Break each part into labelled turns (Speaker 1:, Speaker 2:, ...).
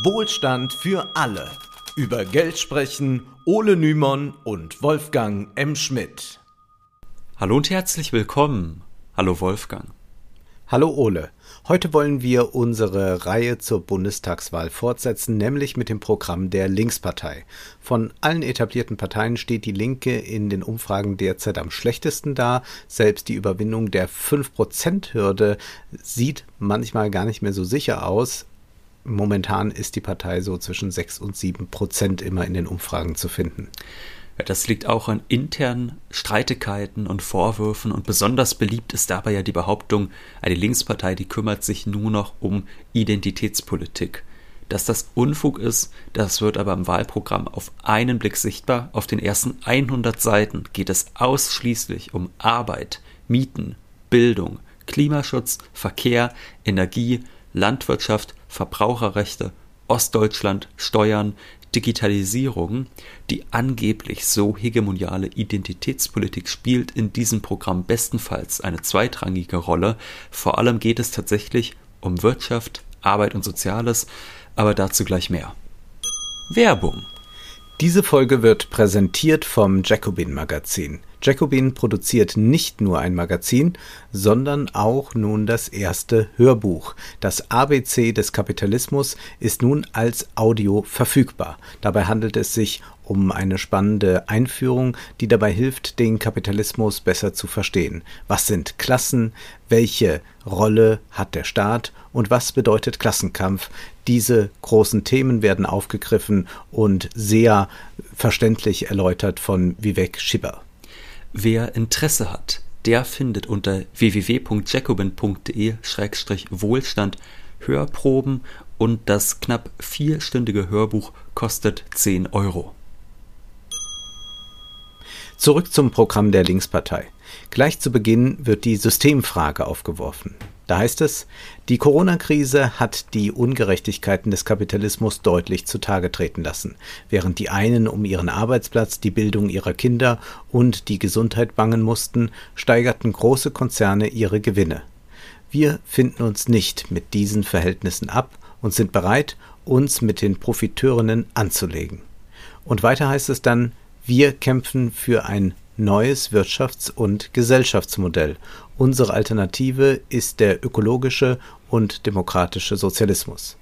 Speaker 1: Wohlstand für alle. Über Geld sprechen Ole Nymon und Wolfgang M. Schmidt.
Speaker 2: Hallo und herzlich willkommen. Hallo Wolfgang.
Speaker 1: Hallo Ole. Heute wollen wir unsere Reihe zur Bundestagswahl fortsetzen, nämlich mit dem Programm der Linkspartei. Von allen etablierten Parteien steht die Linke in den Umfragen derzeit am schlechtesten da. Selbst die Überwindung der 5%-Hürde sieht manchmal gar nicht mehr so sicher aus. Momentan ist die Partei so zwischen 6 und 7 Prozent immer in den Umfragen zu finden.
Speaker 2: Das liegt auch an internen Streitigkeiten und Vorwürfen und besonders beliebt ist dabei ja die Behauptung, eine Linkspartei, die kümmert sich nur noch um Identitätspolitik. Dass das Unfug ist, das wird aber im Wahlprogramm auf einen Blick sichtbar. Auf den ersten 100 Seiten geht es ausschließlich um Arbeit, Mieten, Bildung, Klimaschutz, Verkehr, Energie, Landwirtschaft, Verbraucherrechte, Ostdeutschland, Steuern, Digitalisierung, die angeblich so hegemoniale Identitätspolitik spielt in diesem Programm bestenfalls eine zweitrangige Rolle. Vor allem geht es tatsächlich um Wirtschaft, Arbeit und Soziales, aber dazu gleich mehr. Werbung.
Speaker 1: Diese Folge wird präsentiert vom Jacobin Magazin. Jacobin produziert nicht nur ein Magazin, sondern auch nun das erste Hörbuch. Das ABC des Kapitalismus ist nun als Audio verfügbar. Dabei handelt es sich um eine spannende Einführung, die dabei hilft, den Kapitalismus besser zu verstehen. Was sind Klassen? Welche Rolle hat der Staat? Und was bedeutet Klassenkampf? Diese großen Themen werden aufgegriffen und sehr verständlich erläutert von Vivek Schibber.
Speaker 2: Wer Interesse hat, der findet unter www.jacobin.de-wohlstand Hörproben und das knapp vierstündige Hörbuch kostet 10 Euro.
Speaker 1: Zurück zum Programm der Linkspartei. Gleich zu Beginn wird die Systemfrage aufgeworfen. Da heißt es, die Corona-Krise hat die Ungerechtigkeiten des Kapitalismus deutlich zutage treten lassen. Während die einen um ihren Arbeitsplatz, die Bildung ihrer Kinder und die Gesundheit bangen mussten, steigerten große Konzerne ihre Gewinne. Wir finden uns nicht mit diesen Verhältnissen ab und sind bereit, uns mit den Profiteurinnen anzulegen. Und weiter heißt es dann, wir kämpfen für ein neues Wirtschafts- und Gesellschaftsmodell. Unsere Alternative ist der ökologische und demokratische Sozialismus.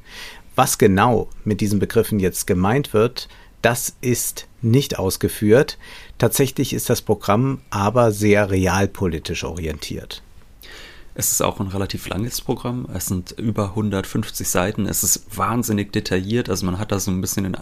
Speaker 1: Was genau mit diesen Begriffen jetzt gemeint wird, das ist nicht ausgeführt. Tatsächlich ist das Programm aber sehr realpolitisch orientiert.
Speaker 2: Es ist auch ein relativ langes Programm. Es sind über 150 Seiten. Es ist wahnsinnig detailliert. Also man hat da so ein bisschen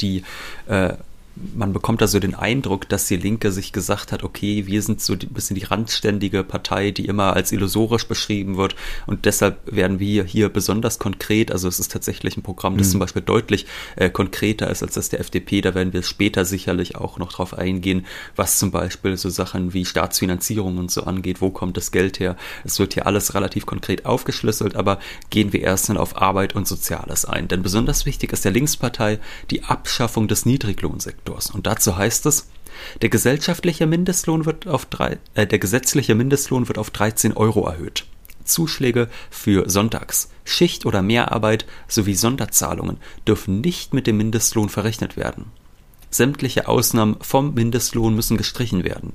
Speaker 2: die äh, man bekommt also den Eindruck, dass die Linke sich gesagt hat, okay, wir sind so ein bisschen die randständige Partei, die immer als illusorisch beschrieben wird. Und deshalb werden wir hier besonders konkret, also es ist tatsächlich ein Programm, das mhm. zum Beispiel deutlich äh, konkreter ist als das der FDP, da werden wir später sicherlich auch noch drauf eingehen, was zum Beispiel so Sachen wie Staatsfinanzierung und so angeht, wo kommt das Geld her, es wird hier alles relativ konkret aufgeschlüsselt, aber gehen wir erst dann auf Arbeit und Soziales ein, denn besonders wichtig ist der Linkspartei die Abschaffung des Niedriglohnsektors. Sektors. Und dazu heißt es, der gesellschaftliche Mindestlohn wird auf drei, äh, der gesetzliche Mindestlohn wird auf 13 Euro erhöht. Zuschläge für Sonntags, Schicht- oder Mehrarbeit sowie Sonderzahlungen dürfen nicht mit dem Mindestlohn verrechnet werden. Sämtliche Ausnahmen vom Mindestlohn müssen gestrichen werden.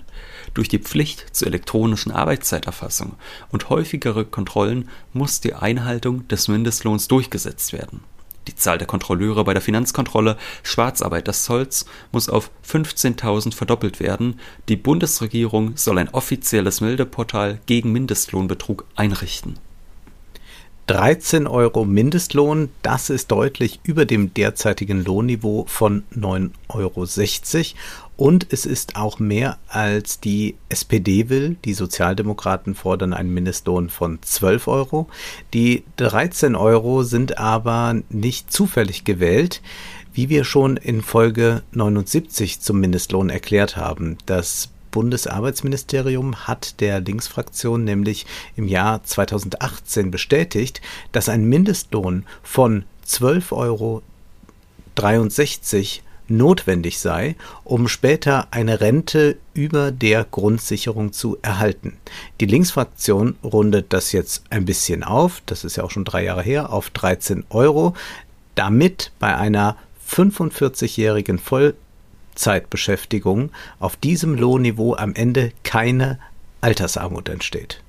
Speaker 2: Durch die Pflicht zur elektronischen Arbeitszeiterfassung und häufigere Kontrollen muss die Einhaltung des Mindestlohns durchgesetzt werden. Die Zahl der Kontrolleure bei der Finanzkontrolle, Schwarzarbeit des Zolls muss auf 15.000 verdoppelt werden. Die Bundesregierung soll ein offizielles Meldeportal gegen Mindestlohnbetrug einrichten.
Speaker 1: 13 Euro Mindestlohn, das ist deutlich über dem derzeitigen Lohnniveau von 9,60 Euro und es ist auch mehr als die SPD will. Die Sozialdemokraten fordern einen Mindestlohn von 12 Euro. Die 13 Euro sind aber nicht zufällig gewählt, wie wir schon in Folge 79 zum Mindestlohn erklärt haben. Das Bundesarbeitsministerium hat der Linksfraktion nämlich im Jahr 2018 bestätigt, dass ein Mindestlohn von 12,63 Euro notwendig sei, um später eine Rente über der Grundsicherung zu erhalten. Die Linksfraktion rundet das jetzt ein bisschen auf, das ist ja auch schon drei Jahre her, auf 13 Euro. damit bei einer 45-jährigen Vollzeitbeschäftigung auf diesem Lohnniveau am Ende keine Altersarmut entsteht.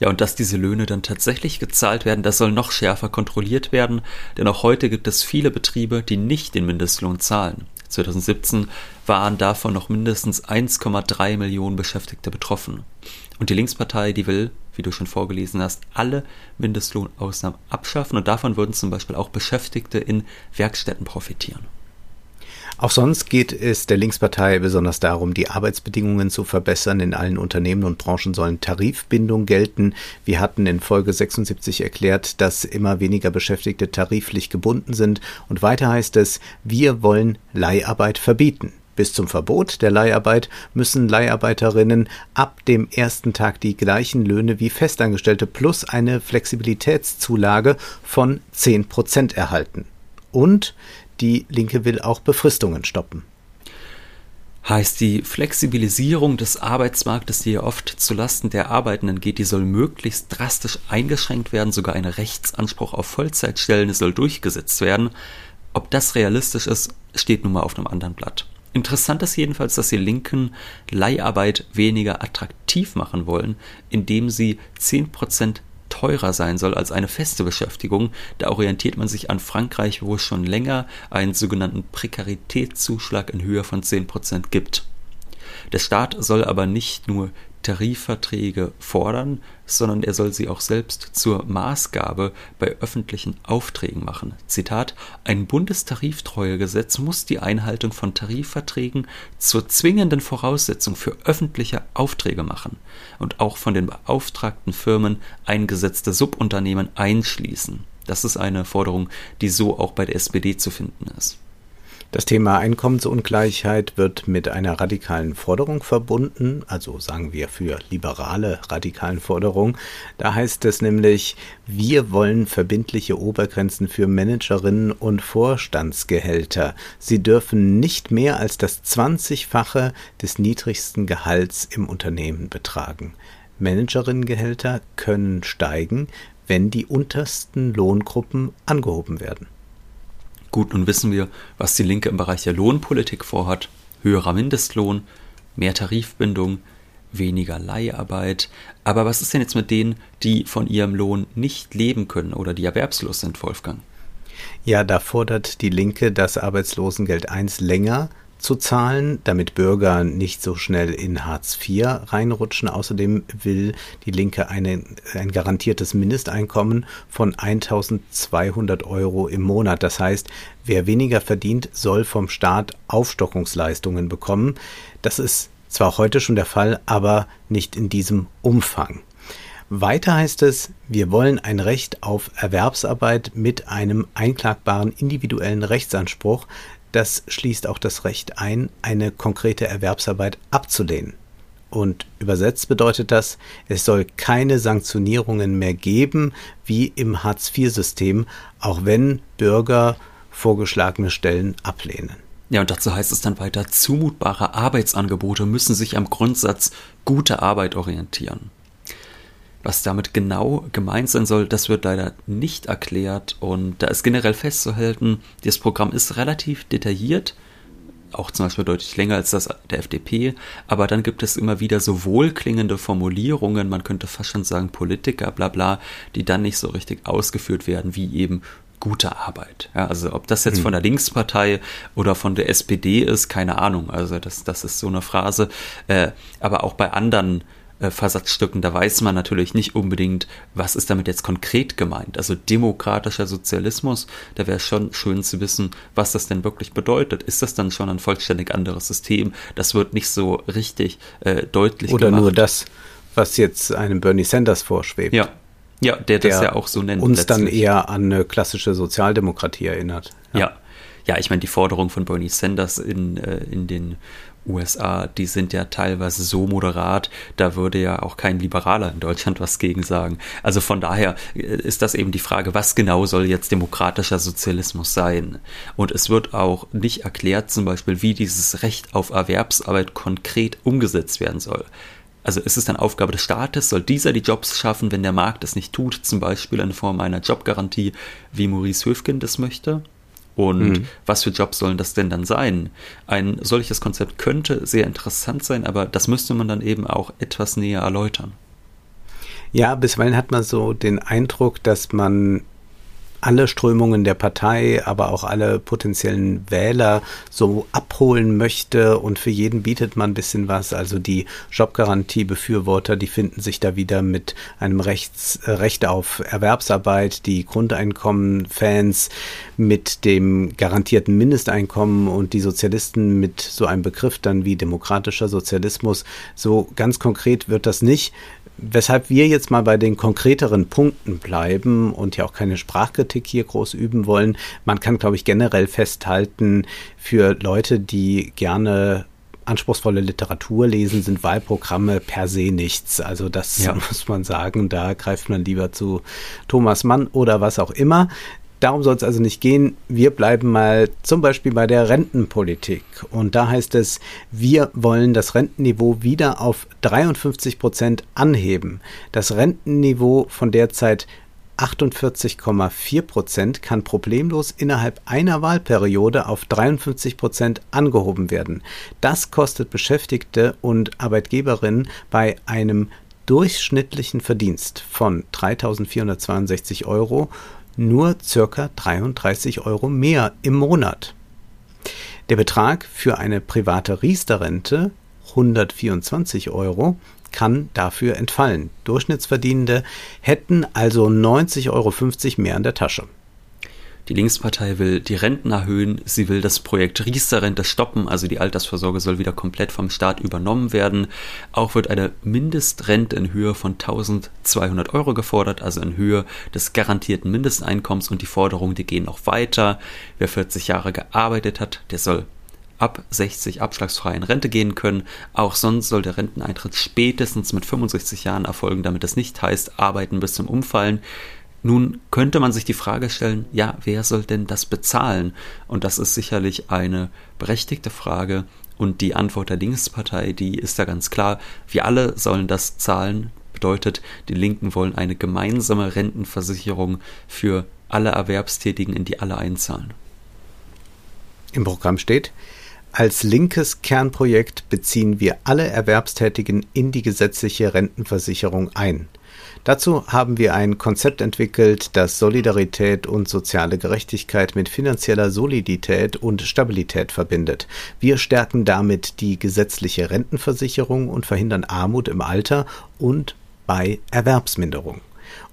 Speaker 2: Ja, und dass diese Löhne dann tatsächlich gezahlt werden, das soll noch schärfer kontrolliert werden, denn auch heute gibt es viele Betriebe, die nicht den Mindestlohn zahlen. 2017 waren davon noch mindestens 1,3 Millionen Beschäftigte betroffen. Und die Linkspartei, die will, wie du schon vorgelesen hast, alle Mindestlohnausnahmen abschaffen und davon würden zum Beispiel auch Beschäftigte in Werkstätten profitieren.
Speaker 1: Auch sonst geht es der Linkspartei besonders darum, die Arbeitsbedingungen zu verbessern. In allen Unternehmen und Branchen sollen Tarifbindung gelten. Wir hatten in Folge 76 erklärt, dass immer weniger Beschäftigte tariflich gebunden sind. Und weiter heißt es, wir wollen Leiharbeit verbieten. Bis zum Verbot der Leiharbeit müssen Leiharbeiterinnen ab dem ersten Tag die gleichen Löhne wie Festangestellte plus eine Flexibilitätszulage von 10 Prozent erhalten. Und die Linke will auch Befristungen stoppen.
Speaker 2: Heißt die Flexibilisierung des Arbeitsmarktes, die ja oft zulasten der Arbeitenden geht, die soll möglichst drastisch eingeschränkt werden, sogar ein Rechtsanspruch auf Vollzeitstellen soll durchgesetzt werden. Ob das realistisch ist, steht nun mal auf einem anderen Blatt. Interessant ist jedenfalls, dass die Linken Leiharbeit weniger attraktiv machen wollen, indem sie 10% teurer sein soll als eine feste Beschäftigung. Da orientiert man sich an Frankreich, wo es schon länger einen sogenannten Prekaritätszuschlag in Höhe von 10% gibt. Der Staat soll aber nicht nur Tarifverträge fordern, sondern er soll sie auch selbst zur Maßgabe bei öffentlichen Aufträgen machen. Zitat: Ein Bundestariftreuegesetz muss die Einhaltung von Tarifverträgen zur zwingenden Voraussetzung für öffentliche Aufträge machen und auch von den beauftragten Firmen eingesetzte Subunternehmen einschließen. Das ist eine Forderung, die so auch bei der SPD zu finden ist.
Speaker 1: Das Thema Einkommensungleichheit wird mit einer radikalen Forderung verbunden, also sagen wir für liberale radikalen Forderungen. Da heißt es nämlich, wir wollen verbindliche Obergrenzen für Managerinnen und Vorstandsgehälter. Sie dürfen nicht mehr als das 20-fache des niedrigsten Gehalts im Unternehmen betragen. Managerinnengehälter können steigen, wenn die untersten Lohngruppen angehoben werden.
Speaker 2: Gut, nun wissen wir, was die Linke im Bereich der Lohnpolitik vorhat. Höherer Mindestlohn, mehr Tarifbindung, weniger Leiharbeit. Aber was ist denn jetzt mit denen, die von ihrem Lohn nicht leben können oder die erwerbslos sind, Wolfgang?
Speaker 1: Ja, da fordert die Linke das Arbeitslosengeld 1 länger zu zahlen, damit Bürger nicht so schnell in Hartz IV reinrutschen. Außerdem will die Linke eine, ein garantiertes Mindesteinkommen von 1200 Euro im Monat. Das heißt, wer weniger verdient, soll vom Staat Aufstockungsleistungen bekommen. Das ist zwar heute schon der Fall, aber nicht in diesem Umfang. Weiter heißt es, wir wollen ein Recht auf Erwerbsarbeit mit einem einklagbaren individuellen Rechtsanspruch, das schließt auch das Recht ein, eine konkrete Erwerbsarbeit abzulehnen. Und übersetzt bedeutet das, es soll keine Sanktionierungen mehr geben wie im Hartz-IV-System, auch wenn Bürger vorgeschlagene Stellen ablehnen.
Speaker 2: Ja, und dazu heißt es dann weiter, zumutbare Arbeitsangebote müssen sich am Grundsatz gute Arbeit orientieren. Was damit genau gemeint sein soll, das wird leider nicht erklärt und da ist generell festzuhalten, das Programm ist relativ detailliert, auch zum Beispiel deutlich länger als das der FDP, aber dann gibt es immer wieder so wohlklingende Formulierungen, man könnte fast schon sagen Politiker, bla bla, die dann nicht so richtig ausgeführt werden, wie eben gute Arbeit. Ja, also ob das jetzt hm. von der Linkspartei oder von der SPD ist, keine Ahnung. Also das, das ist so eine Phrase. Äh, aber auch bei anderen äh, Versatzstücken, da weiß man natürlich nicht unbedingt, was ist damit jetzt konkret gemeint. Also demokratischer Sozialismus, da wäre schon schön zu wissen, was das denn wirklich bedeutet. Ist das dann schon ein vollständig anderes System? Das wird nicht so richtig äh, deutlich
Speaker 1: Oder gemacht. nur das, was jetzt einem Bernie Sanders vorschwebt.
Speaker 2: Ja, ja der, der das ja auch so nennt.
Speaker 1: Uns letztlich. dann eher an eine klassische Sozialdemokratie erinnert.
Speaker 2: Ja. ja. ja ich meine, die Forderung von Bernie Sanders in, äh, in den USA, die sind ja teilweise so moderat, da würde ja auch kein Liberaler in Deutschland was gegen sagen. Also von daher äh, ist das eben die Frage, was genau soll jetzt demokratischer Sozialismus sein? Und es wird auch nicht erklärt, zum Beispiel, wie dieses Recht auf Erwerbsarbeit konkret umgesetzt werden soll. also ist es dann Aufgabe des Staates, soll dieser die Jobs schaffen, wenn der Markt es nicht tut, zum Beispiel in Form einer Jobgarantie, wie Maurice Höfgen das möchte? Und mhm. was für Jobs sollen das denn dann sein? Ein solches Konzept könnte sehr interessant sein, aber das müsste man dann eben auch etwas näher erläutern.
Speaker 1: Ja, bisweilen hat man so den Eindruck, dass man alle Strömungen der Partei, aber auch alle potenziellen Wähler so abholen möchte und für jeden bietet man ein bisschen was. Also die Jobgarantie-Befürworter, die finden sich da wieder mit einem Rechts, äh, Recht auf Erwerbsarbeit, die Grundeinkommen-Fans mit dem garantierten Mindesteinkommen und die Sozialisten mit so einem Begriff dann wie demokratischer Sozialismus. So ganz konkret wird das nicht. Weshalb wir jetzt mal bei den konkreteren Punkten bleiben und ja auch keine Sprachkritik hier groß üben wollen. Man kann, glaube ich, generell festhalten, für Leute, die gerne anspruchsvolle Literatur lesen, sind Wahlprogramme per se nichts. Also das ja. muss man sagen, da greift man lieber zu Thomas Mann oder was auch immer. Darum soll es also nicht gehen. Wir bleiben mal zum Beispiel bei der Rentenpolitik. Und da heißt es, wir wollen das Rentenniveau wieder auf 53 Prozent anheben. Das Rentenniveau von derzeit 48,4 Prozent kann problemlos innerhalb einer Wahlperiode auf 53 Prozent angehoben werden. Das kostet Beschäftigte und Arbeitgeberinnen bei einem durchschnittlichen Verdienst von 3.462 Euro nur circa 33 Euro mehr im Monat. Der Betrag für eine private Riester-Rente 124 Euro kann dafür entfallen. Durchschnittsverdienende hätten also 90,50 Euro mehr in der Tasche.
Speaker 2: Die Linkspartei will die Renten erhöhen, sie will das Projekt Riester-Rente stoppen, also die Altersvorsorge soll wieder komplett vom Staat übernommen werden. Auch wird eine Mindestrente in Höhe von 1200 Euro gefordert, also in Höhe des garantierten Mindesteinkommens und die Forderungen, die gehen noch weiter. Wer 40 Jahre gearbeitet hat, der soll ab 60 abschlagsfrei in Rente gehen können. Auch sonst soll der Renteneintritt spätestens mit 65 Jahren erfolgen, damit es nicht heißt, arbeiten bis zum Umfallen. Nun könnte man sich die Frage stellen, ja, wer soll denn das bezahlen? Und das ist sicherlich eine berechtigte Frage. Und die Antwort der Linkspartei, die ist da ganz klar. Wir alle sollen das zahlen. Bedeutet, die Linken wollen eine gemeinsame Rentenversicherung für alle Erwerbstätigen, in die alle einzahlen.
Speaker 1: Im Programm steht, als linkes Kernprojekt beziehen wir alle Erwerbstätigen in die gesetzliche Rentenversicherung ein. Dazu haben wir ein Konzept entwickelt, das Solidarität und soziale Gerechtigkeit mit finanzieller Solidität und Stabilität verbindet. Wir stärken damit die gesetzliche Rentenversicherung und verhindern Armut im Alter und bei Erwerbsminderung.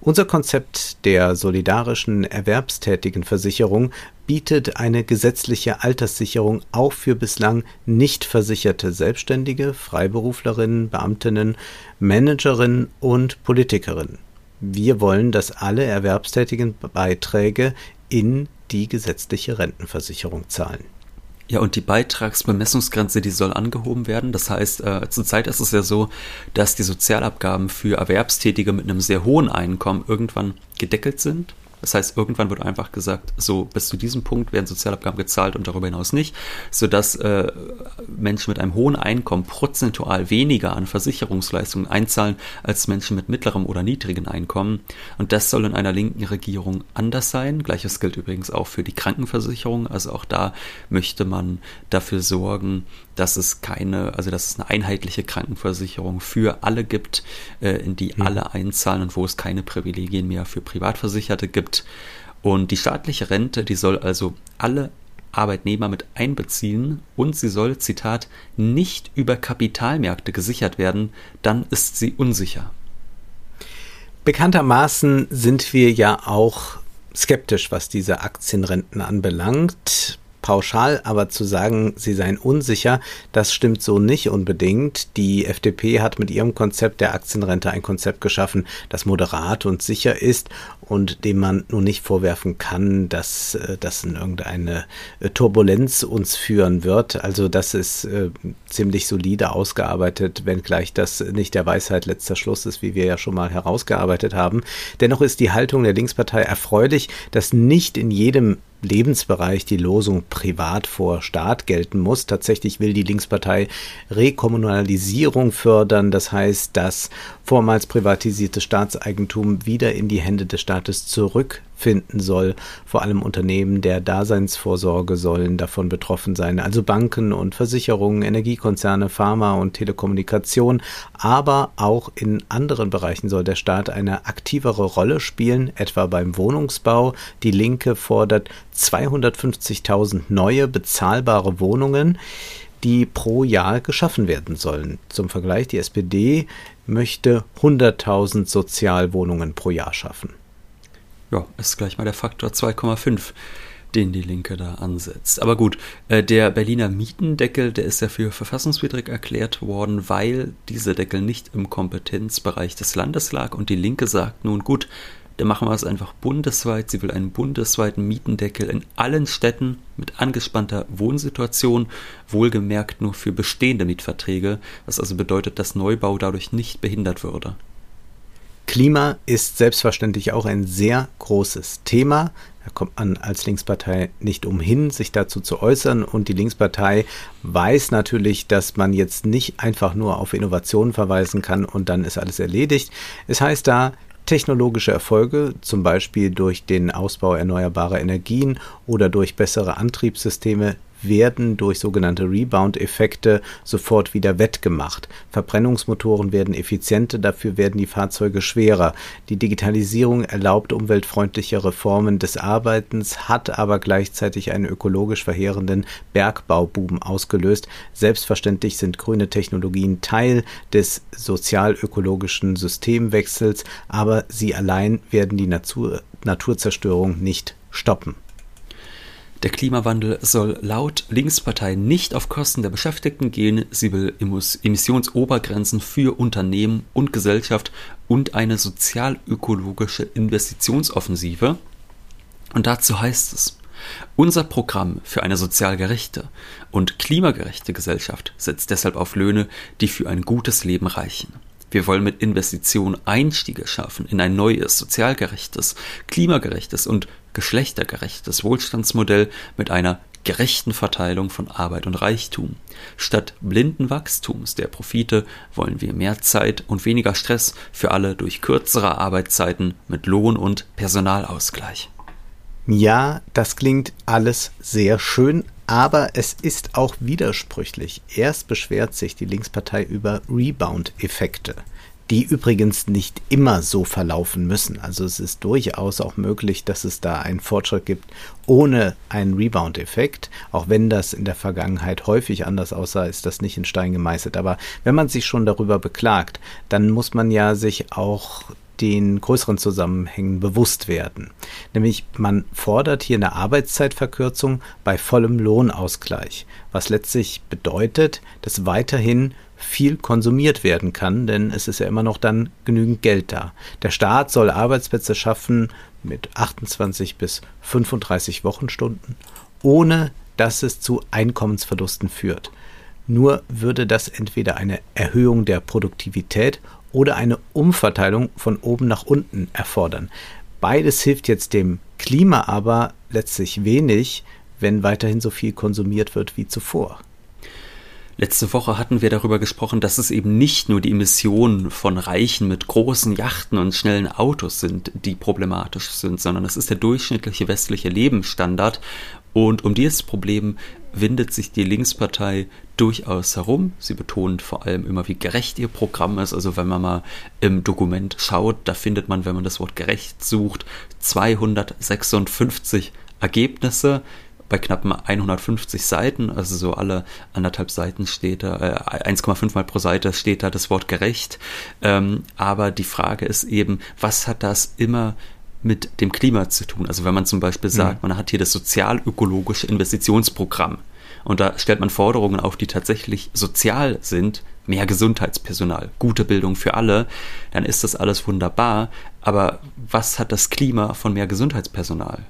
Speaker 1: Unser Konzept der solidarischen Erwerbstätigenversicherung bietet eine gesetzliche Alterssicherung auch für bislang nicht versicherte Selbstständige, Freiberuflerinnen, Beamtinnen, Managerinnen und Politikerinnen. Wir wollen, dass alle erwerbstätigen Beiträge in die gesetzliche Rentenversicherung zahlen.
Speaker 2: Ja, und die Beitragsbemessungsgrenze, die soll angehoben werden. Das heißt, äh, zurzeit ist es ja so, dass die Sozialabgaben für Erwerbstätige mit einem sehr hohen Einkommen irgendwann gedeckelt sind. Das heißt, irgendwann wird einfach gesagt, so bis zu diesem Punkt werden Sozialabgaben gezahlt und darüber hinaus nicht, sodass äh, Menschen mit einem hohen Einkommen prozentual weniger an Versicherungsleistungen einzahlen als Menschen mit mittlerem oder niedrigem Einkommen. Und das soll in einer linken Regierung anders sein. Gleiches gilt übrigens auch für die Krankenversicherung. Also auch da möchte man dafür sorgen, dass es keine, also dass es eine einheitliche Krankenversicherung für alle gibt, äh, in die mhm. alle einzahlen und wo es keine Privilegien mehr für Privatversicherte gibt. Und die staatliche Rente, die soll also alle Arbeitnehmer mit einbeziehen. Und sie soll, Zitat, nicht über Kapitalmärkte gesichert werden, dann ist sie unsicher.
Speaker 1: Bekanntermaßen sind wir ja auch skeptisch, was diese Aktienrenten anbelangt pauschal aber zu sagen, sie seien unsicher, das stimmt so nicht unbedingt. Die FDP hat mit ihrem Konzept der Aktienrente ein Konzept geschaffen, das moderat und sicher ist und dem man nun nicht vorwerfen kann, dass äh, das in irgendeine äh, Turbulenz uns führen wird. Also das ist äh, ziemlich solide ausgearbeitet, wenngleich das nicht der Weisheit letzter Schluss ist, wie wir ja schon mal herausgearbeitet haben. Dennoch ist die Haltung der Linkspartei erfreulich, dass nicht in jedem Lebensbereich die Losung Privat vor Staat gelten muss. Tatsächlich will die Linkspartei Rekommunalisierung fördern. Das heißt, dass vormals privatisiertes Staatseigentum wieder in die Hände des Staates zurückfinden soll. Vor allem Unternehmen der Daseinsvorsorge sollen davon betroffen sein. Also Banken und Versicherungen, Energiekonzerne, Pharma und Telekommunikation. Aber auch in anderen Bereichen soll der Staat eine aktivere Rolle spielen, etwa beim Wohnungsbau. Die Linke fordert 250.000 neue bezahlbare Wohnungen die pro Jahr geschaffen werden sollen. Zum Vergleich, die SPD möchte 100.000 Sozialwohnungen pro Jahr schaffen.
Speaker 2: Ja, ist gleich mal der Faktor 2,5, den die Linke da ansetzt. Aber gut, äh, der Berliner Mietendeckel, der ist ja für verfassungswidrig erklärt worden, weil dieser Deckel nicht im Kompetenzbereich des Landes lag und die Linke sagt nun gut, dann machen wir es einfach bundesweit. Sie will einen bundesweiten Mietendeckel in allen Städten mit angespannter Wohnsituation, wohlgemerkt nur für bestehende Mietverträge, was also bedeutet, dass Neubau dadurch nicht behindert würde.
Speaker 1: Klima ist selbstverständlich auch ein sehr großes Thema. Da kommt man als Linkspartei nicht umhin, sich dazu zu äußern. Und die Linkspartei weiß natürlich, dass man jetzt nicht einfach nur auf Innovationen verweisen kann und dann ist alles erledigt. Es heißt da, Technologische Erfolge, zum Beispiel durch den Ausbau erneuerbarer Energien oder durch bessere Antriebssysteme, werden durch sogenannte Rebound-Effekte sofort wieder wettgemacht. Verbrennungsmotoren werden effizienter, dafür werden die Fahrzeuge schwerer. Die Digitalisierung erlaubt umweltfreundlichere Formen des Arbeitens, hat aber gleichzeitig einen ökologisch verheerenden Bergbauboom ausgelöst. Selbstverständlich sind grüne Technologien Teil des sozial-ökologischen Systemwechsels, aber sie allein werden die Natur Naturzerstörung nicht stoppen.
Speaker 2: Der Klimawandel soll laut Linkspartei nicht auf Kosten der Beschäftigten gehen. Sie will Emissionsobergrenzen für Unternehmen und Gesellschaft und eine sozial-ökologische Investitionsoffensive. Und dazu heißt es, unser Programm für eine sozial gerechte und klimagerechte Gesellschaft setzt deshalb auf Löhne, die für ein gutes Leben reichen. Wir wollen mit Investitionen Einstiege schaffen in ein neues, sozial gerechtes, klimagerechtes und geschlechtergerechtes Wohlstandsmodell mit einer gerechten Verteilung von Arbeit und Reichtum. Statt blinden Wachstums der Profite wollen wir mehr Zeit und weniger Stress für alle durch kürzere Arbeitszeiten mit Lohn- und Personalausgleich.
Speaker 1: Ja, das klingt alles sehr schön, aber es ist auch widersprüchlich. Erst beschwert sich die Linkspartei über Rebound-Effekte, die übrigens nicht immer so verlaufen müssen. Also es ist durchaus auch möglich, dass es da einen Fortschritt gibt ohne einen Rebound-Effekt. Auch wenn das in der Vergangenheit häufig anders aussah, ist das nicht in Stein gemeißelt. Aber wenn man sich schon darüber beklagt, dann muss man ja sich auch den größeren Zusammenhängen bewusst werden. Nämlich man fordert hier eine Arbeitszeitverkürzung bei vollem Lohnausgleich, was letztlich bedeutet, dass weiterhin viel konsumiert werden kann, denn es ist ja immer noch dann genügend Geld da. Der Staat soll Arbeitsplätze schaffen mit 28 bis 35 Wochenstunden, ohne dass es zu Einkommensverlusten führt. Nur würde das entweder eine Erhöhung der Produktivität oder eine Umverteilung von oben nach unten erfordern. Beides hilft jetzt dem Klima aber letztlich wenig, wenn weiterhin so viel konsumiert wird wie zuvor.
Speaker 2: Letzte Woche hatten wir darüber gesprochen, dass es eben nicht nur die Emissionen von Reichen mit großen Yachten und schnellen Autos sind, die problematisch sind, sondern es ist der durchschnittliche westliche Lebensstandard. Und um dieses Problem windet sich die Linkspartei durchaus herum. Sie betont vor allem immer, wie gerecht ihr Programm ist. Also wenn man mal im Dokument schaut, da findet man, wenn man das Wort gerecht sucht, 256 Ergebnisse bei knapp 150 Seiten, also so alle anderthalb Seiten steht da, äh, 1,5 mal pro Seite steht da das Wort gerecht. Ähm, aber die Frage ist eben, was hat das immer mit dem Klima zu tun? Also wenn man zum Beispiel mhm. sagt, mhm. man hat hier das sozial-ökologische Investitionsprogramm und da stellt man Forderungen auf, die tatsächlich sozial sind, mehr Gesundheitspersonal, gute Bildung für alle, dann ist das alles wunderbar. Aber was hat das Klima von mehr Gesundheitspersonal?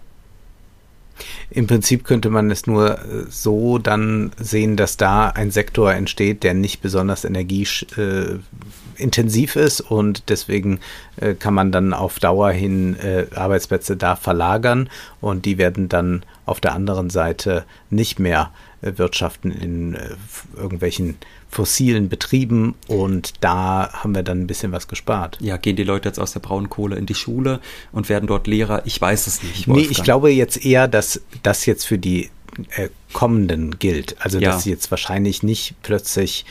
Speaker 1: Im Prinzip könnte man es nur äh, so dann sehen, dass da ein Sektor entsteht, der nicht besonders energieintensiv äh, ist und deswegen äh, kann man dann auf Dauer hin Arbeitsplätze da verlagern und die werden dann auf der anderen Seite nicht mehr wirtschaften in irgendwelchen fossilen Betrieben und da haben wir dann ein bisschen was gespart.
Speaker 2: Ja, gehen die Leute jetzt aus der Braunkohle in die Schule und werden dort Lehrer? Ich weiß es nicht.
Speaker 1: Wolfgang. Nee, ich glaube jetzt eher, dass das jetzt für die äh, kommenden gilt. Also ja. dass jetzt wahrscheinlich nicht plötzlich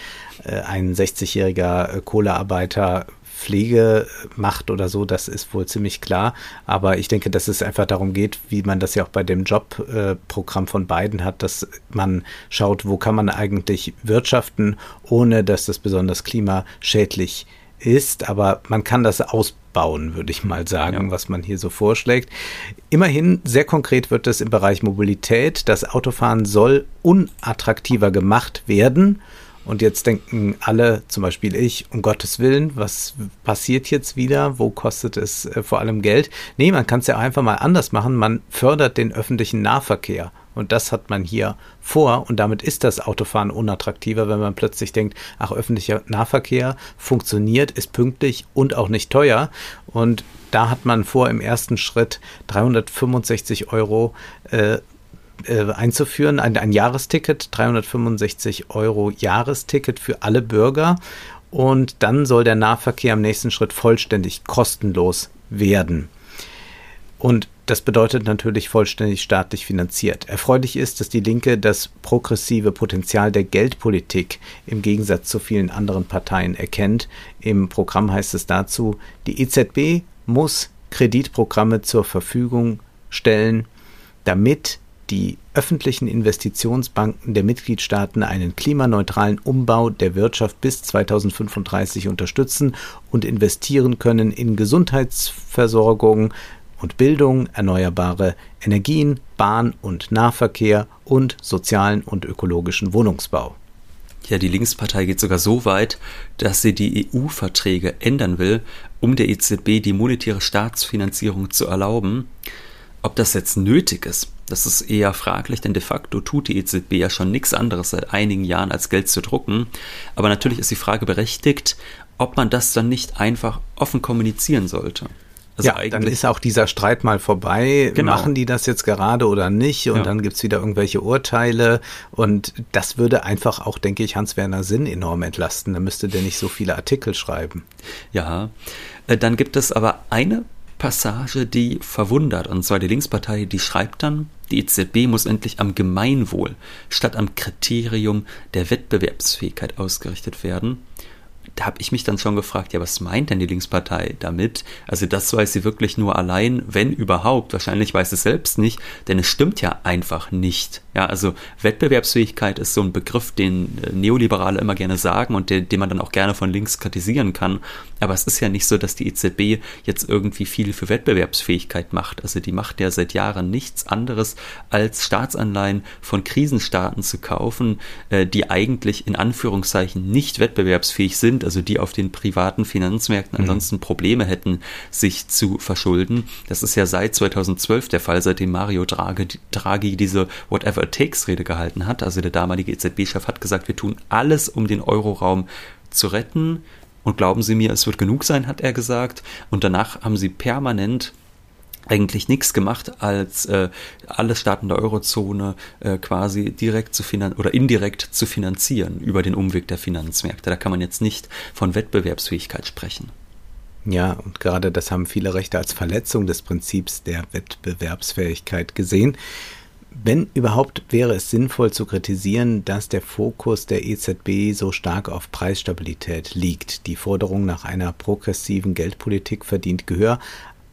Speaker 1: äh, ein 60-jähriger äh, Kohlearbeiter Pflege macht oder so, das ist wohl ziemlich klar. Aber ich denke, dass es einfach darum geht, wie man das ja auch bei dem Jobprogramm äh, von Biden hat, dass man schaut, wo kann man eigentlich wirtschaften, ohne dass das besonders klimaschädlich ist. Aber man kann das ausbauen, würde ich mal sagen, ja. was man hier so vorschlägt. Immerhin, sehr konkret wird es im Bereich Mobilität. Das Autofahren soll unattraktiver gemacht werden. Und jetzt denken alle, zum Beispiel ich, um Gottes Willen, was passiert jetzt wieder? Wo kostet es äh, vor allem Geld? Nee, man kann es ja einfach mal anders machen. Man fördert den öffentlichen Nahverkehr. Und das hat man hier vor. Und damit ist das Autofahren unattraktiver, wenn man plötzlich denkt, ach, öffentlicher Nahverkehr funktioniert, ist pünktlich und auch nicht teuer. Und da hat man vor, im ersten Schritt 365 Euro äh, äh, einzuführen, ein, ein Jahresticket, 365 Euro Jahresticket für alle Bürger. Und dann soll der Nahverkehr im nächsten Schritt vollständig kostenlos werden. Und das bedeutet natürlich vollständig staatlich finanziert. Erfreulich ist, dass die Linke das progressive Potenzial der Geldpolitik im Gegensatz zu vielen anderen Parteien erkennt. Im Programm heißt es dazu, die EZB muss Kreditprogramme zur Verfügung stellen, damit die öffentlichen Investitionsbanken der Mitgliedstaaten einen klimaneutralen Umbau der Wirtschaft bis 2035 unterstützen und investieren können in Gesundheitsversorgung und Bildung, erneuerbare Energien, Bahn- und Nahverkehr und sozialen und ökologischen Wohnungsbau.
Speaker 2: Ja, die Linkspartei geht sogar so weit, dass sie die EU-Verträge ändern will, um der EZB die monetäre Staatsfinanzierung zu erlauben. Ob das jetzt nötig ist, das ist eher fraglich, denn de facto tut die EZB ja schon nichts anderes seit einigen Jahren als Geld zu drucken. Aber natürlich ist die Frage berechtigt, ob man das dann nicht einfach offen kommunizieren sollte.
Speaker 1: Also ja, dann ist auch dieser Streit mal vorbei. Genau. Machen die das jetzt gerade oder nicht? Und ja. dann gibt's wieder irgendwelche Urteile. Und das würde einfach auch, denke ich, Hans-Werner Sinn enorm entlasten. Da müsste der nicht so viele Artikel schreiben.
Speaker 2: Ja, äh, dann gibt es aber eine Passage, die verwundert. Und zwar die Linkspartei, die schreibt dann, die EZB muss endlich am Gemeinwohl statt am Kriterium der Wettbewerbsfähigkeit ausgerichtet werden da habe ich mich dann schon gefragt, ja, was meint denn die Linkspartei damit? Also das weiß sie wirklich nur allein, wenn überhaupt. Wahrscheinlich weiß es selbst nicht, denn es stimmt ja einfach nicht. Ja, also Wettbewerbsfähigkeit ist so ein Begriff, den äh, Neoliberale immer gerne sagen und den, den man dann auch gerne von links kritisieren kann. Aber es ist ja nicht so, dass die EZB jetzt irgendwie viel für Wettbewerbsfähigkeit macht. Also die macht ja seit Jahren nichts anderes, als Staatsanleihen von Krisenstaaten zu kaufen, äh, die eigentlich in Anführungszeichen nicht wettbewerbsfähig sind, also die auf den privaten Finanzmärkten mhm. ansonsten Probleme hätten, sich zu verschulden. Das ist ja seit 2012 der Fall, seitdem Mario Draghi, Draghi diese Whatever Takes Rede gehalten hat. Also der damalige EZB-Chef hat gesagt, wir tun alles, um den Euroraum zu retten. Und glauben Sie mir, es wird genug sein, hat er gesagt. Und danach haben sie permanent eigentlich nichts gemacht, als äh, alle Staaten der Eurozone äh, quasi direkt zu finanzieren oder indirekt zu finanzieren über den Umweg der Finanzmärkte. Da kann man jetzt nicht von Wettbewerbsfähigkeit sprechen.
Speaker 1: Ja, und gerade das haben viele Rechte als Verletzung des Prinzips der Wettbewerbsfähigkeit gesehen. Wenn überhaupt wäre es sinnvoll zu kritisieren, dass der Fokus der EZB so stark auf Preisstabilität liegt. Die Forderung nach einer progressiven Geldpolitik verdient Gehör,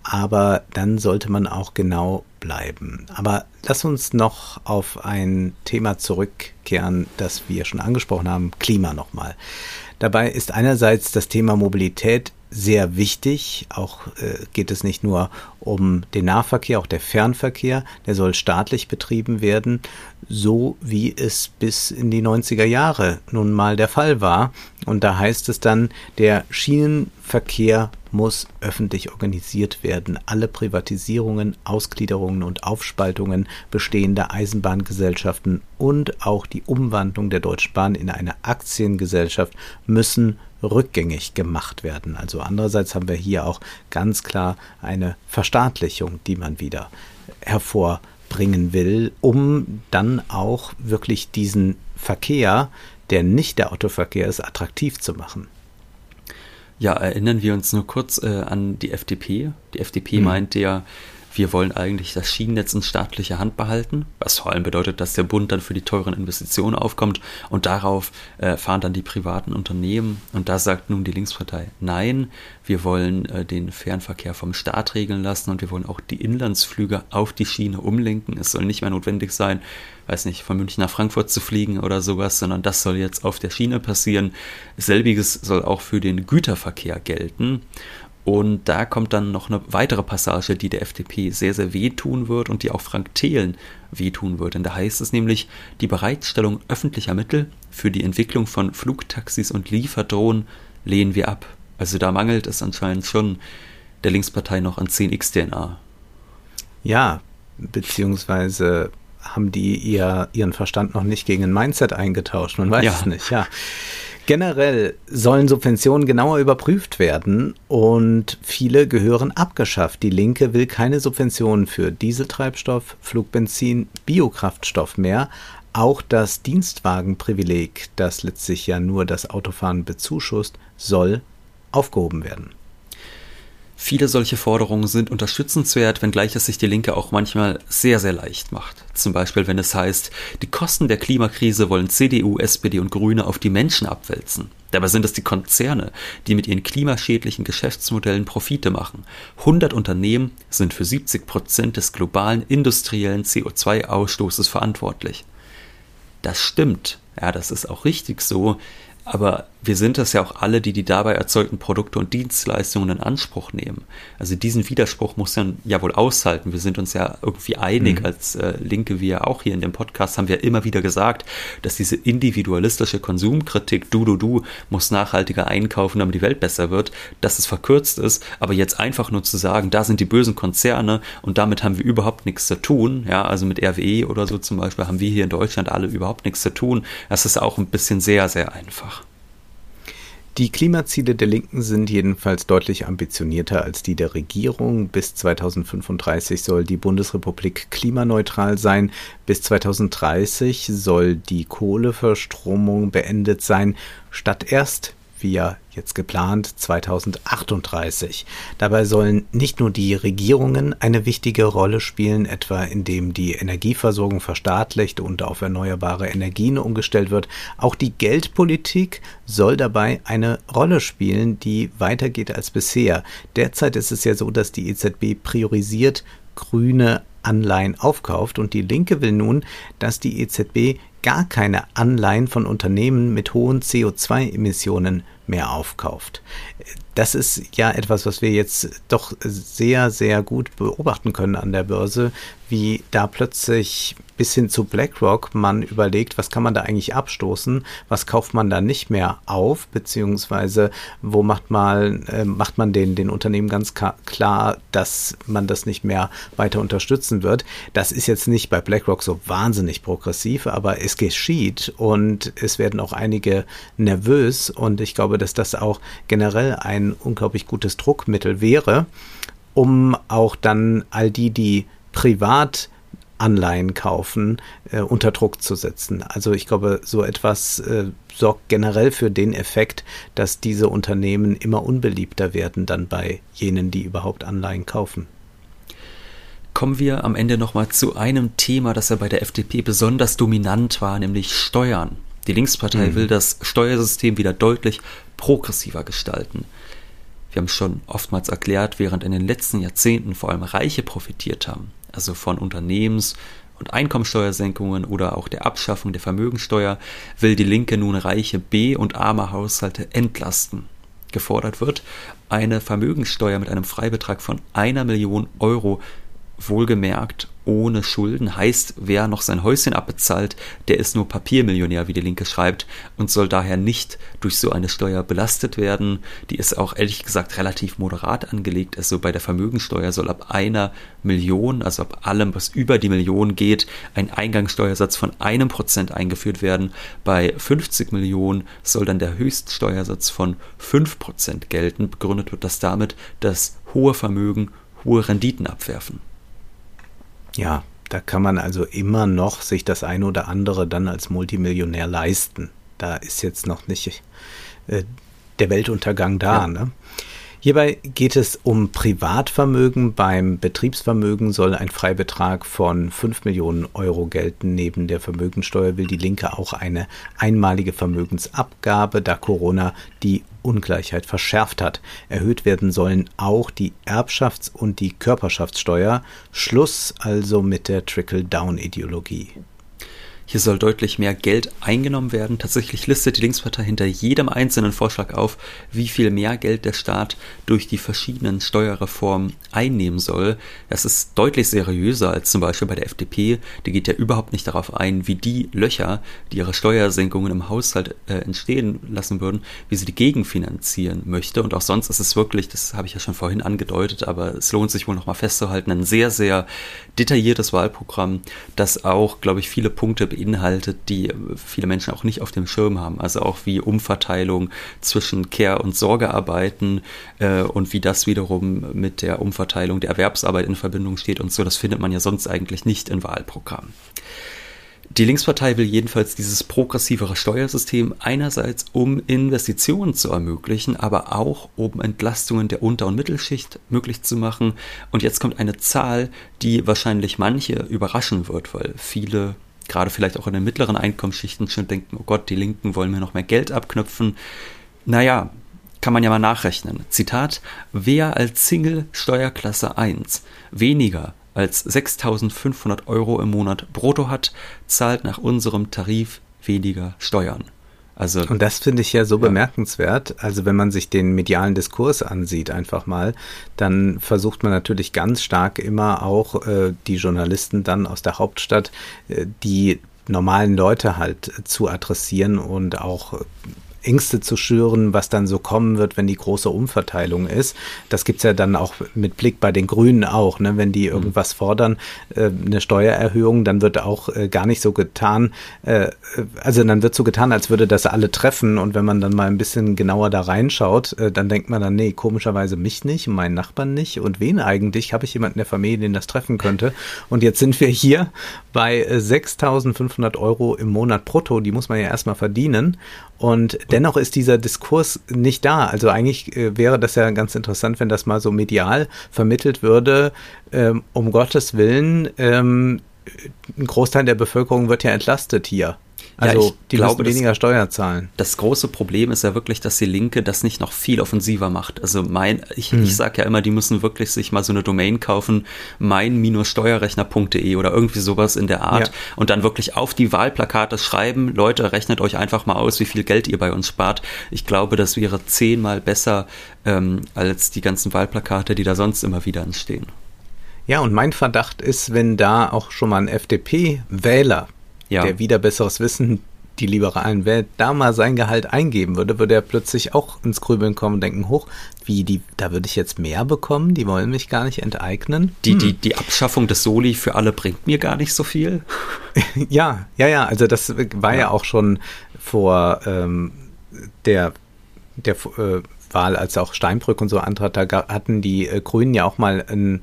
Speaker 1: aber dann sollte man auch genau bleiben. Aber lass uns noch auf ein Thema zurückkehren, das wir schon angesprochen haben, Klima nochmal. Dabei ist einerseits das Thema Mobilität sehr wichtig. Auch äh, geht es nicht nur um den Nahverkehr, auch der Fernverkehr, der soll staatlich betrieben werden, so wie es bis in die 90er Jahre nun mal der Fall war. Und da heißt es dann, der Schienenverkehr muss öffentlich organisiert werden. Alle Privatisierungen, Ausgliederungen und Aufspaltungen bestehender Eisenbahngesellschaften und auch die Umwandlung der Deutschen Bahn in eine Aktiengesellschaft müssen rückgängig gemacht werden. Also andererseits haben wir hier auch ganz klar eine Verstaatlichung, die man wieder hervor bringen will, um dann auch wirklich diesen Verkehr, der nicht der Autoverkehr ist, attraktiv zu machen.
Speaker 2: Ja, erinnern wir uns nur kurz äh, an die FDP. Die FDP mhm. meinte ja, wir wollen eigentlich das Schienennetz in staatlicher Hand behalten, was vor allem bedeutet, dass der Bund dann für die teuren Investitionen aufkommt und darauf äh, fahren dann die privaten Unternehmen. Und da sagt nun die Linkspartei, nein, wir wollen äh, den Fernverkehr vom Staat regeln lassen und wir wollen auch die Inlandsflüge auf die Schiene umlenken. Es soll nicht mehr notwendig sein, weiß nicht, von München nach Frankfurt zu fliegen oder sowas, sondern das soll jetzt auf der Schiene passieren. Selbiges soll auch für den Güterverkehr gelten. Und da kommt dann noch eine weitere Passage, die der FDP sehr, sehr wehtun wird und die auch Frank Thelen wehtun wird. Denn da heißt es nämlich, die Bereitstellung öffentlicher Mittel für die Entwicklung von Flugtaxis und Lieferdrohnen lehnen wir ab. Also da mangelt es anscheinend schon der Linkspartei noch an 10x-DNA.
Speaker 1: Ja, beziehungsweise haben die ihr, ihren Verstand noch nicht gegen ein Mindset eingetauscht. Man weiß ja. es nicht, ja. Generell sollen Subventionen genauer überprüft werden und viele gehören abgeschafft. Die Linke will keine Subventionen für Dieseltreibstoff, Flugbenzin, Biokraftstoff mehr. Auch das Dienstwagenprivileg, das letztlich ja nur das Autofahren bezuschusst, soll aufgehoben werden.
Speaker 2: Viele solche Forderungen sind unterstützenswert, wenngleich es sich die Linke auch manchmal sehr, sehr leicht macht. Zum Beispiel, wenn es heißt, die Kosten der Klimakrise wollen CDU, SPD und Grüne auf die Menschen abwälzen. Dabei sind es die Konzerne, die mit ihren klimaschädlichen Geschäftsmodellen Profite machen. 100 Unternehmen sind für 70 Prozent des globalen industriellen CO2-Ausstoßes verantwortlich. Das stimmt, ja, das ist auch richtig so, aber wir sind das ja auch alle, die die dabei erzeugten Produkte und Dienstleistungen in Anspruch nehmen. Also diesen Widerspruch muss man ja wohl aushalten. Wir sind uns ja irgendwie einig mhm. als äh, Linke, wie ja auch hier in dem Podcast haben wir immer wieder gesagt, dass diese individualistische Konsumkritik, du, du, du, muss nachhaltiger einkaufen, damit die Welt besser wird, dass es verkürzt ist. Aber jetzt einfach nur zu sagen, da sind die bösen Konzerne und damit haben wir überhaupt nichts zu tun. Ja, also mit RWE oder so zum Beispiel haben wir hier in Deutschland alle überhaupt nichts zu tun. Das ist auch ein bisschen sehr, sehr einfach.
Speaker 1: Die Klimaziele der Linken sind jedenfalls deutlich ambitionierter als die der Regierung. Bis 2035 soll die Bundesrepublik klimaneutral sein. Bis 2030 soll die Kohleverstromung beendet sein. Statt erst wie ja jetzt geplant 2038. Dabei sollen nicht nur die Regierungen eine wichtige Rolle spielen, etwa indem die Energieversorgung verstaatlicht und auf erneuerbare Energien umgestellt wird, auch die Geldpolitik soll dabei eine Rolle spielen, die weitergeht als bisher. Derzeit ist es ja so, dass die EZB priorisiert grüne Anleihen aufkauft und die Linke will nun, dass die EZB gar keine Anleihen von Unternehmen mit hohen CO2-Emissionen mehr aufkauft. Das ist ja etwas, was wir jetzt doch sehr, sehr gut beobachten können an der Börse, wie da plötzlich bis hin zu BlackRock man überlegt, was kann man da eigentlich abstoßen, was kauft man da nicht mehr auf, beziehungsweise wo macht man, äh, macht man den, den Unternehmen ganz klar, dass man das nicht mehr weiter unterstützen wird. Das ist jetzt nicht bei BlackRock so wahnsinnig progressiv, aber es geschieht und es werden auch einige nervös und ich glaube, dass das auch generell ein unglaublich gutes Druckmittel wäre, um auch dann all die, die privat Anleihen kaufen, äh, unter Druck zu setzen. Also ich glaube, so etwas äh, sorgt generell für den Effekt, dass diese Unternehmen immer unbeliebter werden dann bei jenen, die überhaupt Anleihen kaufen.
Speaker 2: Kommen wir am Ende nochmal zu einem Thema, das ja bei der FDP besonders dominant war, nämlich Steuern. Die Linkspartei mhm. will das Steuersystem wieder deutlich progressiver gestalten. Wir haben schon oftmals erklärt, während in den letzten Jahrzehnten vor allem Reiche profitiert haben, also von Unternehmens- und Einkommensteuersenkungen oder auch der Abschaffung der Vermögensteuer, will die Linke nun reiche B- und arme Haushalte entlasten. Gefordert wird eine Vermögensteuer mit einem Freibetrag von einer Million Euro, wohlgemerkt ohne Schulden heißt, wer noch sein Häuschen abbezahlt, der ist nur Papiermillionär, wie die Linke schreibt, und soll daher nicht durch so eine Steuer belastet werden. Die ist auch ehrlich gesagt relativ moderat angelegt. Also bei der Vermögensteuer soll ab einer Million, also ab allem, was über die Million geht, ein Eingangssteuersatz von einem Prozent eingeführt werden. Bei 50 Millionen soll dann der Höchststeuersatz von 5 Prozent gelten. Begründet wird das damit, dass hohe Vermögen hohe Renditen abwerfen.
Speaker 1: Ja, Da kann man also immer noch sich das eine oder andere dann als Multimillionär leisten. Da ist jetzt noch nicht äh, der Weltuntergang da. Ja. Ne? Hierbei geht es um Privatvermögen. Beim Betriebsvermögen soll ein Freibetrag von 5 Millionen Euro gelten. Neben der Vermögensteuer will die Linke auch eine einmalige Vermögensabgabe, da Corona die Ungleichheit verschärft hat. Erhöht werden sollen auch die Erbschafts- und die Körperschaftssteuer. Schluss also mit der Trickle-Down-Ideologie.
Speaker 2: Hier soll deutlich mehr Geld eingenommen werden. Tatsächlich listet die Linkspartei hinter jedem einzelnen Vorschlag auf, wie viel mehr Geld der Staat durch die verschiedenen Steuerreformen einnehmen soll. Das ist deutlich seriöser als zum Beispiel bei der FDP. Die geht ja überhaupt nicht darauf ein, wie die Löcher, die ihre Steuersenkungen im Haushalt äh, entstehen lassen würden, wie sie die gegenfinanzieren möchte. Und auch sonst ist es wirklich, das habe ich ja schon vorhin angedeutet, aber es lohnt sich wohl nochmal festzuhalten, ein sehr, sehr detailliertes Wahlprogramm, das auch, glaube ich, viele Punkte beinhaltet, die viele Menschen auch nicht auf dem Schirm haben. Also auch wie Umverteilung zwischen Care- und Sorgearbeiten äh, und wie das wiederum mit der Umverteilung der Erwerbsarbeit in Verbindung steht und so. Das findet man ja sonst eigentlich nicht in Wahlprogrammen. Die Linkspartei will jedenfalls dieses progressivere Steuersystem einerseits, um Investitionen zu ermöglichen, aber auch um Entlastungen der Unter- und Mittelschicht möglich zu machen. Und jetzt kommt eine Zahl, die wahrscheinlich manche überraschen wird, weil viele gerade vielleicht auch in den mittleren Einkommensschichten schon denken, oh Gott, die Linken wollen mir noch mehr Geld abknüpfen. Naja, kann man ja mal nachrechnen. Zitat, wer als Single Steuerklasse 1 weniger als 6.500 Euro im Monat brutto hat, zahlt nach unserem Tarif weniger Steuern.
Speaker 1: Also, und das finde ich ja so ja. bemerkenswert. Also wenn man sich den medialen Diskurs ansieht, einfach mal, dann versucht man natürlich ganz stark immer auch äh, die Journalisten dann aus der Hauptstadt, äh, die normalen Leute halt zu adressieren und auch Ängste zu schüren, was dann so kommen wird, wenn die große Umverteilung ist. Das gibt's ja dann auch mit Blick bei den Grünen auch. Ne? Wenn die mhm. irgendwas fordern, äh, eine Steuererhöhung, dann wird auch äh, gar nicht so getan, äh, also dann wird so getan, als würde das alle treffen. Und wenn man dann mal ein bisschen genauer da reinschaut, äh, dann denkt man dann, nee, komischerweise mich nicht, meinen Nachbarn nicht. Und wen eigentlich? Habe ich jemanden in der Familie, den das treffen könnte? Und jetzt sind wir hier bei 6.500 äh, Euro im Monat brutto. Die muss man ja erstmal verdienen. Und dennoch ist dieser Diskurs nicht da. Also eigentlich äh, wäre das ja ganz interessant, wenn das mal so medial vermittelt würde. Ähm, um Gottes Willen, ähm, ein Großteil der Bevölkerung wird ja entlastet hier. Also ja, die glaube, müssen weniger Steuer zahlen.
Speaker 2: Das große Problem ist ja wirklich, dass die Linke das nicht noch viel offensiver macht. Also mein, ich, hm. ich sage ja immer, die müssen wirklich sich mal so eine Domain kaufen, mein-steuerrechner.de oder irgendwie sowas in der Art ja. und dann wirklich auf die Wahlplakate schreiben, Leute, rechnet euch einfach mal aus, wie viel Geld ihr bei uns spart. Ich glaube, das wäre zehnmal besser ähm, als die ganzen Wahlplakate, die da sonst immer wieder entstehen.
Speaker 1: Ja, und mein Verdacht ist, wenn da auch schon mal ein FDP-Wähler ja. der wieder besseres Wissen die Liberalen wählt, da mal sein Gehalt eingeben würde, würde er plötzlich auch ins Grübeln kommen und denken, hoch, wie, die, da würde ich jetzt mehr bekommen, die wollen mich gar nicht enteignen.
Speaker 2: Die, hm. die, die Abschaffung des Soli für alle bringt mir gar nicht so viel.
Speaker 1: ja, ja, ja, also das war ja, ja auch schon vor ähm, der, der äh, Wahl, als auch Steinbrück und so antrat, da hatten die äh, Grünen ja auch mal ein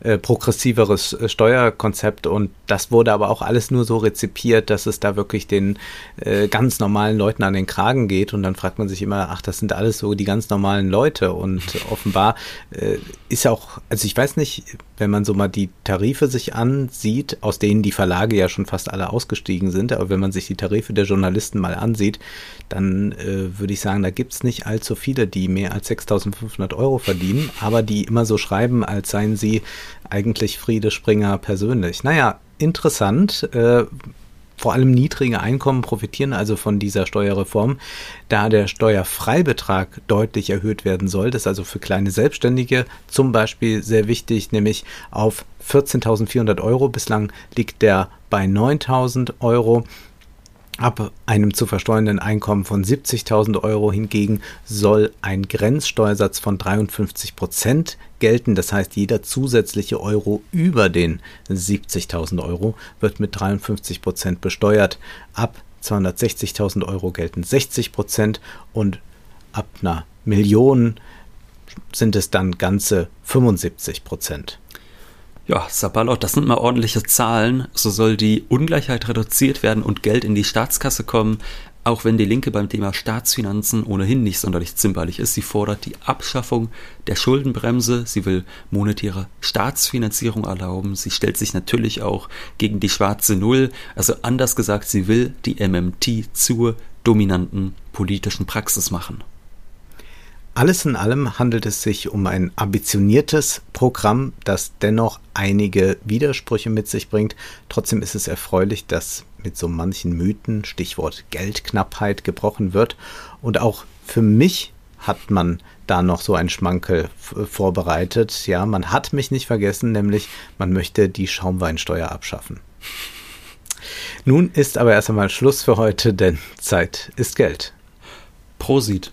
Speaker 1: äh, progressiveres äh, Steuerkonzept und das wurde aber auch alles nur so rezipiert, dass es da wirklich den äh, ganz normalen Leuten an den Kragen geht und dann fragt man sich immer, ach, das sind alles so die ganz normalen Leute und offenbar äh, ist auch, also ich weiß nicht, wenn man so mal die Tarife sich ansieht, aus denen die Verlage ja schon fast alle ausgestiegen sind, aber wenn man sich die Tarife der Journalisten mal ansieht, dann äh, würde ich sagen, da gibt's nicht allzu viele, die mehr als 6.500 Euro verdienen, aber die immer so schreiben, als seien sie eigentlich Friede Springer persönlich. Naja, interessant. Äh, vor allem niedrige Einkommen profitieren also von dieser Steuerreform, da der Steuerfreibetrag deutlich erhöht werden soll. Das ist also für kleine Selbstständige zum Beispiel sehr wichtig, nämlich auf 14.400 Euro. Bislang liegt der bei 9.000 Euro. Ab einem zu versteuernden Einkommen von 70.000 Euro hingegen soll ein Grenzsteuersatz von 53 Prozent gelten. Das heißt, jeder zusätzliche Euro über den 70.000 Euro wird mit 53 Prozent besteuert. Ab 260.000 Euro gelten 60 Prozent und ab einer Million sind es dann ganze 75 Prozent.
Speaker 2: Ja, Sabalot, das sind mal ordentliche Zahlen. So soll die Ungleichheit reduziert werden und Geld in die Staatskasse kommen. Auch wenn die Linke beim Thema Staatsfinanzen ohnehin nicht sonderlich zimperlich ist, sie fordert die Abschaffung der Schuldenbremse, sie will monetäre Staatsfinanzierung erlauben, sie stellt sich natürlich auch gegen die schwarze Null, also anders gesagt, sie will die MMT zur dominanten politischen Praxis machen.
Speaker 1: Alles in allem handelt es sich um ein ambitioniertes Programm, das dennoch einige Widersprüche mit sich bringt. Trotzdem ist es erfreulich, dass mit so manchen Mythen, Stichwort Geldknappheit, gebrochen wird. Und auch für mich hat man da noch so ein Schmankel vorbereitet. Ja, man hat mich nicht vergessen, nämlich man möchte die Schaumweinsteuer abschaffen. Nun ist aber erst einmal Schluss für heute, denn Zeit ist Geld.
Speaker 2: Prosit.